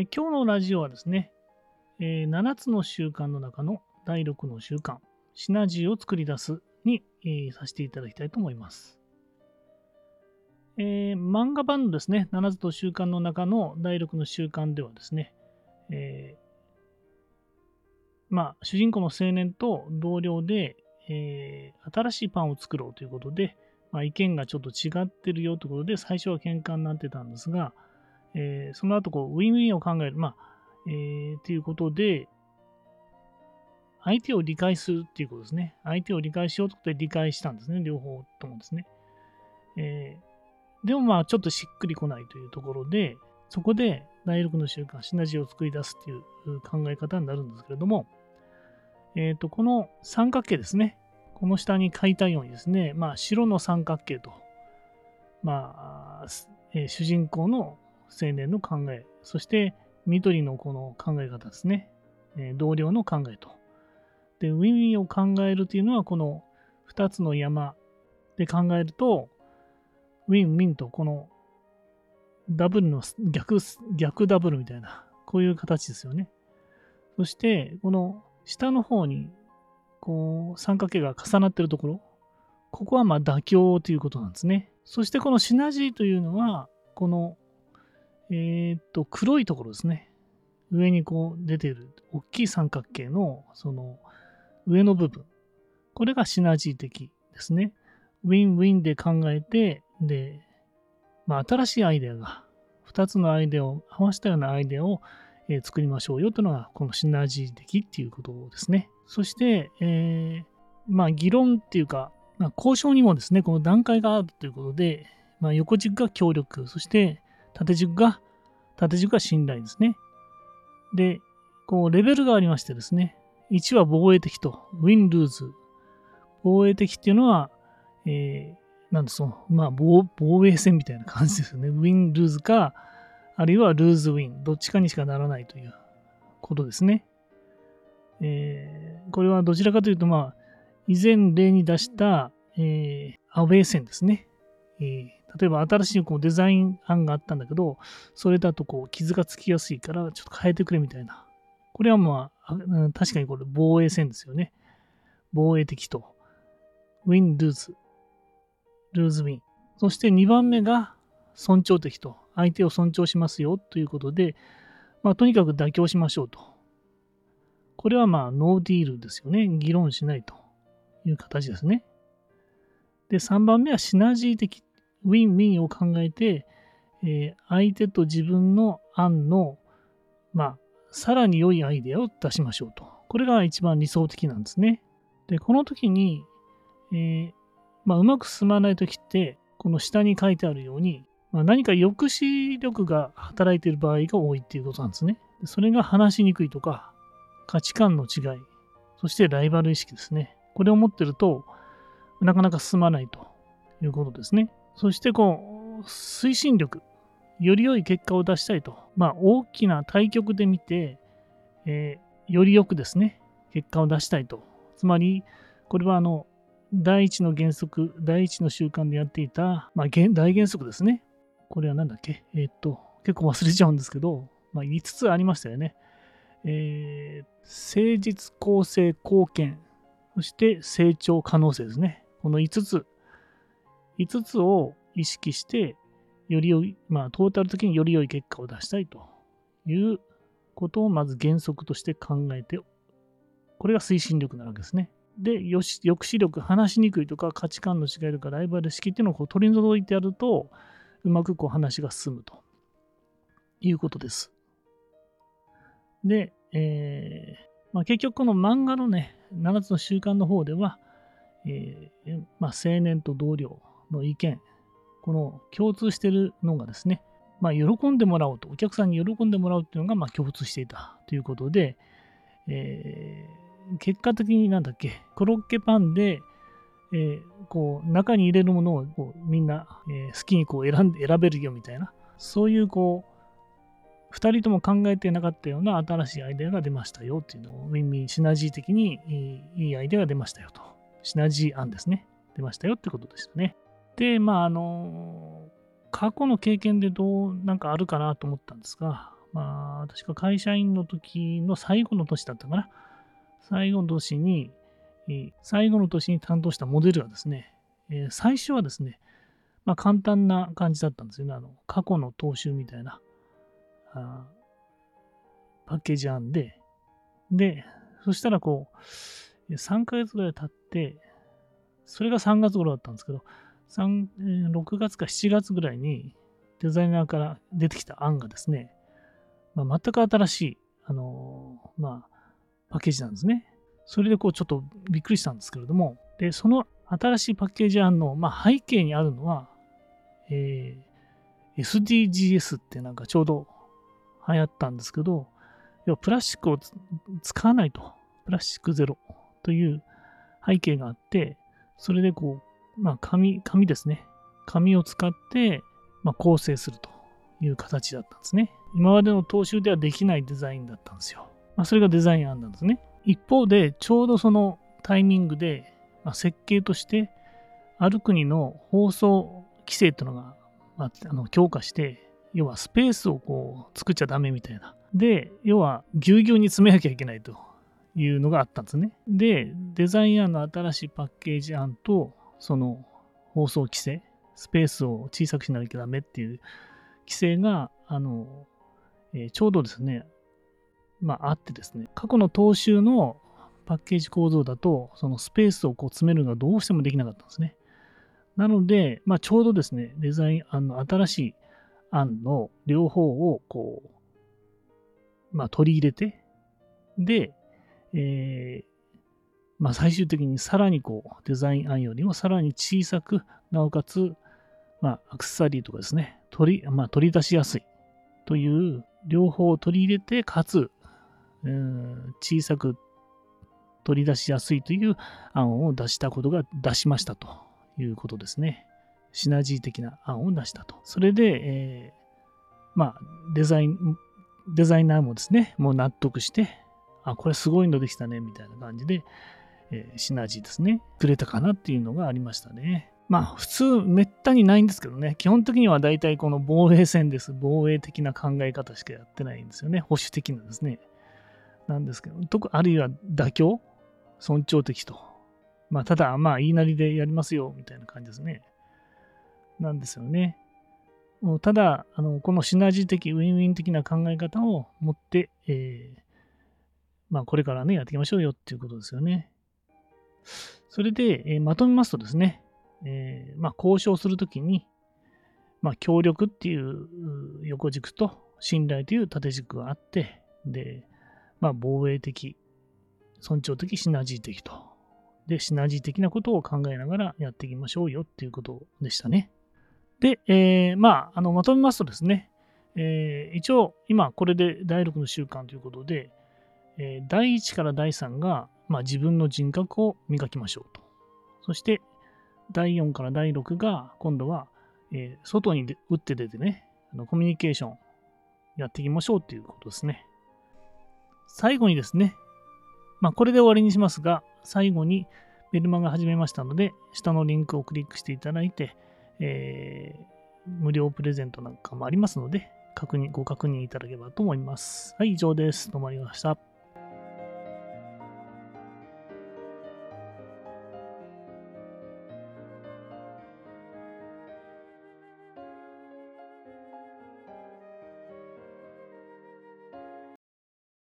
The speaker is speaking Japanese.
え今日のラジオはですね、えー7つの習慣の中の第6の習慣、シナジーを作り出すに、えーさせていただきたいと思います。えー漫画版のですね、7つの習慣の中の第6の習慣ではですね、えまあ、主人公の青年と同僚で、え新しいパンを作ろうということで、まあ、意見がちょっと違ってるよということで、最初は喧嘩になってたんですが、えーその後こう、ウィンウィンを考える、まあ、えーということで、相手を理解するっていうことですね。相手を理解しようということで理解したんですね。両方ともですね。えーでもまあ、ちょっとしっくりこないというところで、そこで第6の習慣、シナジーを作り出すっていう考え方になるんですけれども、えっ、と、この三角形ですね。この下に書いたようにですね、まあ、白の三角形と、まあ、えー主人公の青年の考え、そして緑のこの考え方ですね。え同僚の考えと。で、ウィンウィンを考えるというのは、この2つの山で考えると、ウィンウィンとこのダブルの逆、逆ダブルみたいな、こういう形ですよね。そして、この下の方に、こう、三角形が重なっているところ、ここはまあ妥協ということなんですね。そしてこのシナジーというのは、この、えーっと、黒いところですね。上にこう出てる大きい三角形の、その、上の部分。これがシナジー的ですね。ウィンウィンで考えて、で、まあ、新しいアイデアが、2つのアイデアを合わせたようなアイデアを、えー作りましょうよというのが、このシナジー的っていうことですね。そして、えーまあ、議論っていうか、まあ、交渉にもですね、この段階があるということで、まあ、横軸が協力、そして縦軸が、縦軸が信頼ですね。で、こう、レベルがありましてですね、1は防衛的と、ウィン・ルーズ。防衛的っていうのは、えーなんでその、まあ防、防衛戦みたいな感じですよね。ウィン・ルーズか、あるいはルーズ・ウィン。どっちかにしかならないということですね。えーこれはどちらかというと、まあ、以前例に出した、えーアウェー戦ですね。えー例えば新しいこうデザイン案があったんだけど、それだとこう傷がつきやすいからちょっと変えてくれみたいな。これはまあ、確かにこれ防衛戦ですよね。防衛的と。ウィン・ルーズ。ルーズ・ウィン。そして2番目が尊重的と。相手を尊重しますよということで、まあ、とにかく妥協しましょうと。これはまあ、ノーディールですよね。議論しないという形ですね。で、3番目はシナジー的。ウィン・ウィンを考えて、えー相手と自分の案の、まあ、さらに良いアイデアを出しましょうと。これが一番理想的なんですね。で、この時に、えーまあ、うまく進まない時って、この下に書いてあるように、まあ、何か抑止力が働いている場合が多いっていうことなんですね。それが話しにくいとか、価値観の違い、そしてライバル意識ですね。これを持ってると、なかなか進まないということですね。そして、こう、推進力、より良い結果を出したいと。まあ、大きな対局で見て、えーよりよくですね、結果を出したいと。つまり、これはあの、第一の原則、第一の習慣でやっていた、まあ、大原則ですね。これは何だっけ？えーっと、結構忘れちゃうんですけど、まあ、5つありましたよね。えー誠実、公正、貢献、そして成長可能性ですね。この5つ、5つを意識して、より良い、まあ、トータル的により良い結果を出したいということをまず原則として考えて、これが推進力なわけですね。で、抑止力、話しにくいとか価値観の違いとかライバル意識っていうのをこう取り除いてやると、うまくこう話が進むということです。で、えーまあ、結局この漫画のね、7つの習慣の方では、えーまあ、青年と同僚の意見、この共通してるのがですね、まあ、喜んでもらおうと、お客さんに喜んでもらうっていうのがまあ共通していたということで、えー結果的になんだっけ、コロッケパンで、えーこう中に入れるものをこうみんな、えー好きにこう選んで選べるよみたいな、そういうこう、2人とも考えてなかったような新しいアイデアが出ましたよっていうのを、ウィンウィンシナジー的にいいいいアイデアが出ましたよと。シナジー案ですね。出ましたよってことでしたね。で、まあ、あの、過去の経験でどうなんかあるかなと思ったんですが、まあ、確か会社員の時の最後の年だったかな。最後の年に、最後の年に担当したモデルがですね、最初はですね、まあ、簡単な感じだったんですよね。あの過去の踏襲みたいなあパッケージ案で、で、そしたらこう、3ヶ月ぐらい経って、それが3月頃だったんですけど、6月か7月ぐらいにデザイナーから出てきた案がですね、まあ、全く新しい、あの、まあ、パッケージなんですね。それでこうちょっとびっくりしたんですけれども、で、その新しいパッケージ案の、まあ、背景にあるのは、えー、SDGs ってなんかちょうど流行ったんですけど、要はプラスチックを使わないと、プラスチックゼロという背景があって、それでこう、まあ紙、紙ですね。紙を使って、まあ、構成するという形だったんですね。今までの踏襲ではできないデザインだったんですよ。まあ、それがデザイン案なんですね。一方で、ちょうどそのタイミングで、まあ、設計として、ある国の放送規制というのが、まあ、あの強化して、要はスペースをこう作っちゃダメみたいな。で、要はぎゅうぎゅうに詰めなきゃいけないというのがあったんですね。で、デザイン案の新しいパッケージ案と、その放送規制、スペースを小さくしなきゃダメっていう規制が、あの、えー、ちょうどですね、まああってですね、過去の踏襲のパッケージ構造だと、そのスペースをこう詰めるのがどうしてもできなかったんですね。なので、まあ、ちょうどですね、デザイン案の新しい案の両方をこう、まあ、取り入れて、で、えー、まあ、最終的にさらにこう、デザイン案よりもさらに小さく、なおかつ、まあ、アクセサリーとかですね、取り、まあ、取り出しやすいという両方を取り入れて、かつ、小さく取り出しやすいという案を出したことが出しましたということですね。シナジー的な案を出したと。それで、えー、まあ、デザイン、デザイナーもですね、もう納得して、あ、これすごいのできたね、みたいな感じで、え、シナジーですね、くれたかなっていうのがありましたね。まあ、普通、めったにないんですけどね、基本的には大体この防衛戦です。防衛的な考え方しかやってないんですよね。保守的なんですね。なんですけど、特あるいは妥協？尊重的と。まあ、ただ、まあ、言いなりでやりますよ、みたいな感じですね。なんですよね。もうただあの、このシナジー的、ウィンウィン的な考え方を持って、えー、まあ、これからね、やっていきましょうよっていうことですよね。それで、えー、まとめますとですね、えー、まあ、交渉するときに、まあ、協力っていう横軸と信頼という縦軸があって、で、まあ、防衛的、尊重的、シナジー的とで、シナジー的なことを考えながらやっていきましょうよっていうことでしたね。で、えー、まあ、あのまとめますとですね、えー、一応、今、これで第6の習慣ということで、えー、第1から第3が、まあ、自分の人格を磨きましょうと。そして、第4から第6が、今度は、えー、外に打って出てね、あのコミュニケーションやっていきましょうということですね。最後にですね、まあ、これで終わりにしますが、最後にメルマガ始めましたので、下のリンクをクリックしていただいて、えー、無料プレゼントなんかもありますので、確認、ご確認いただければと思います。はい、以上です。どうもありがとうございました。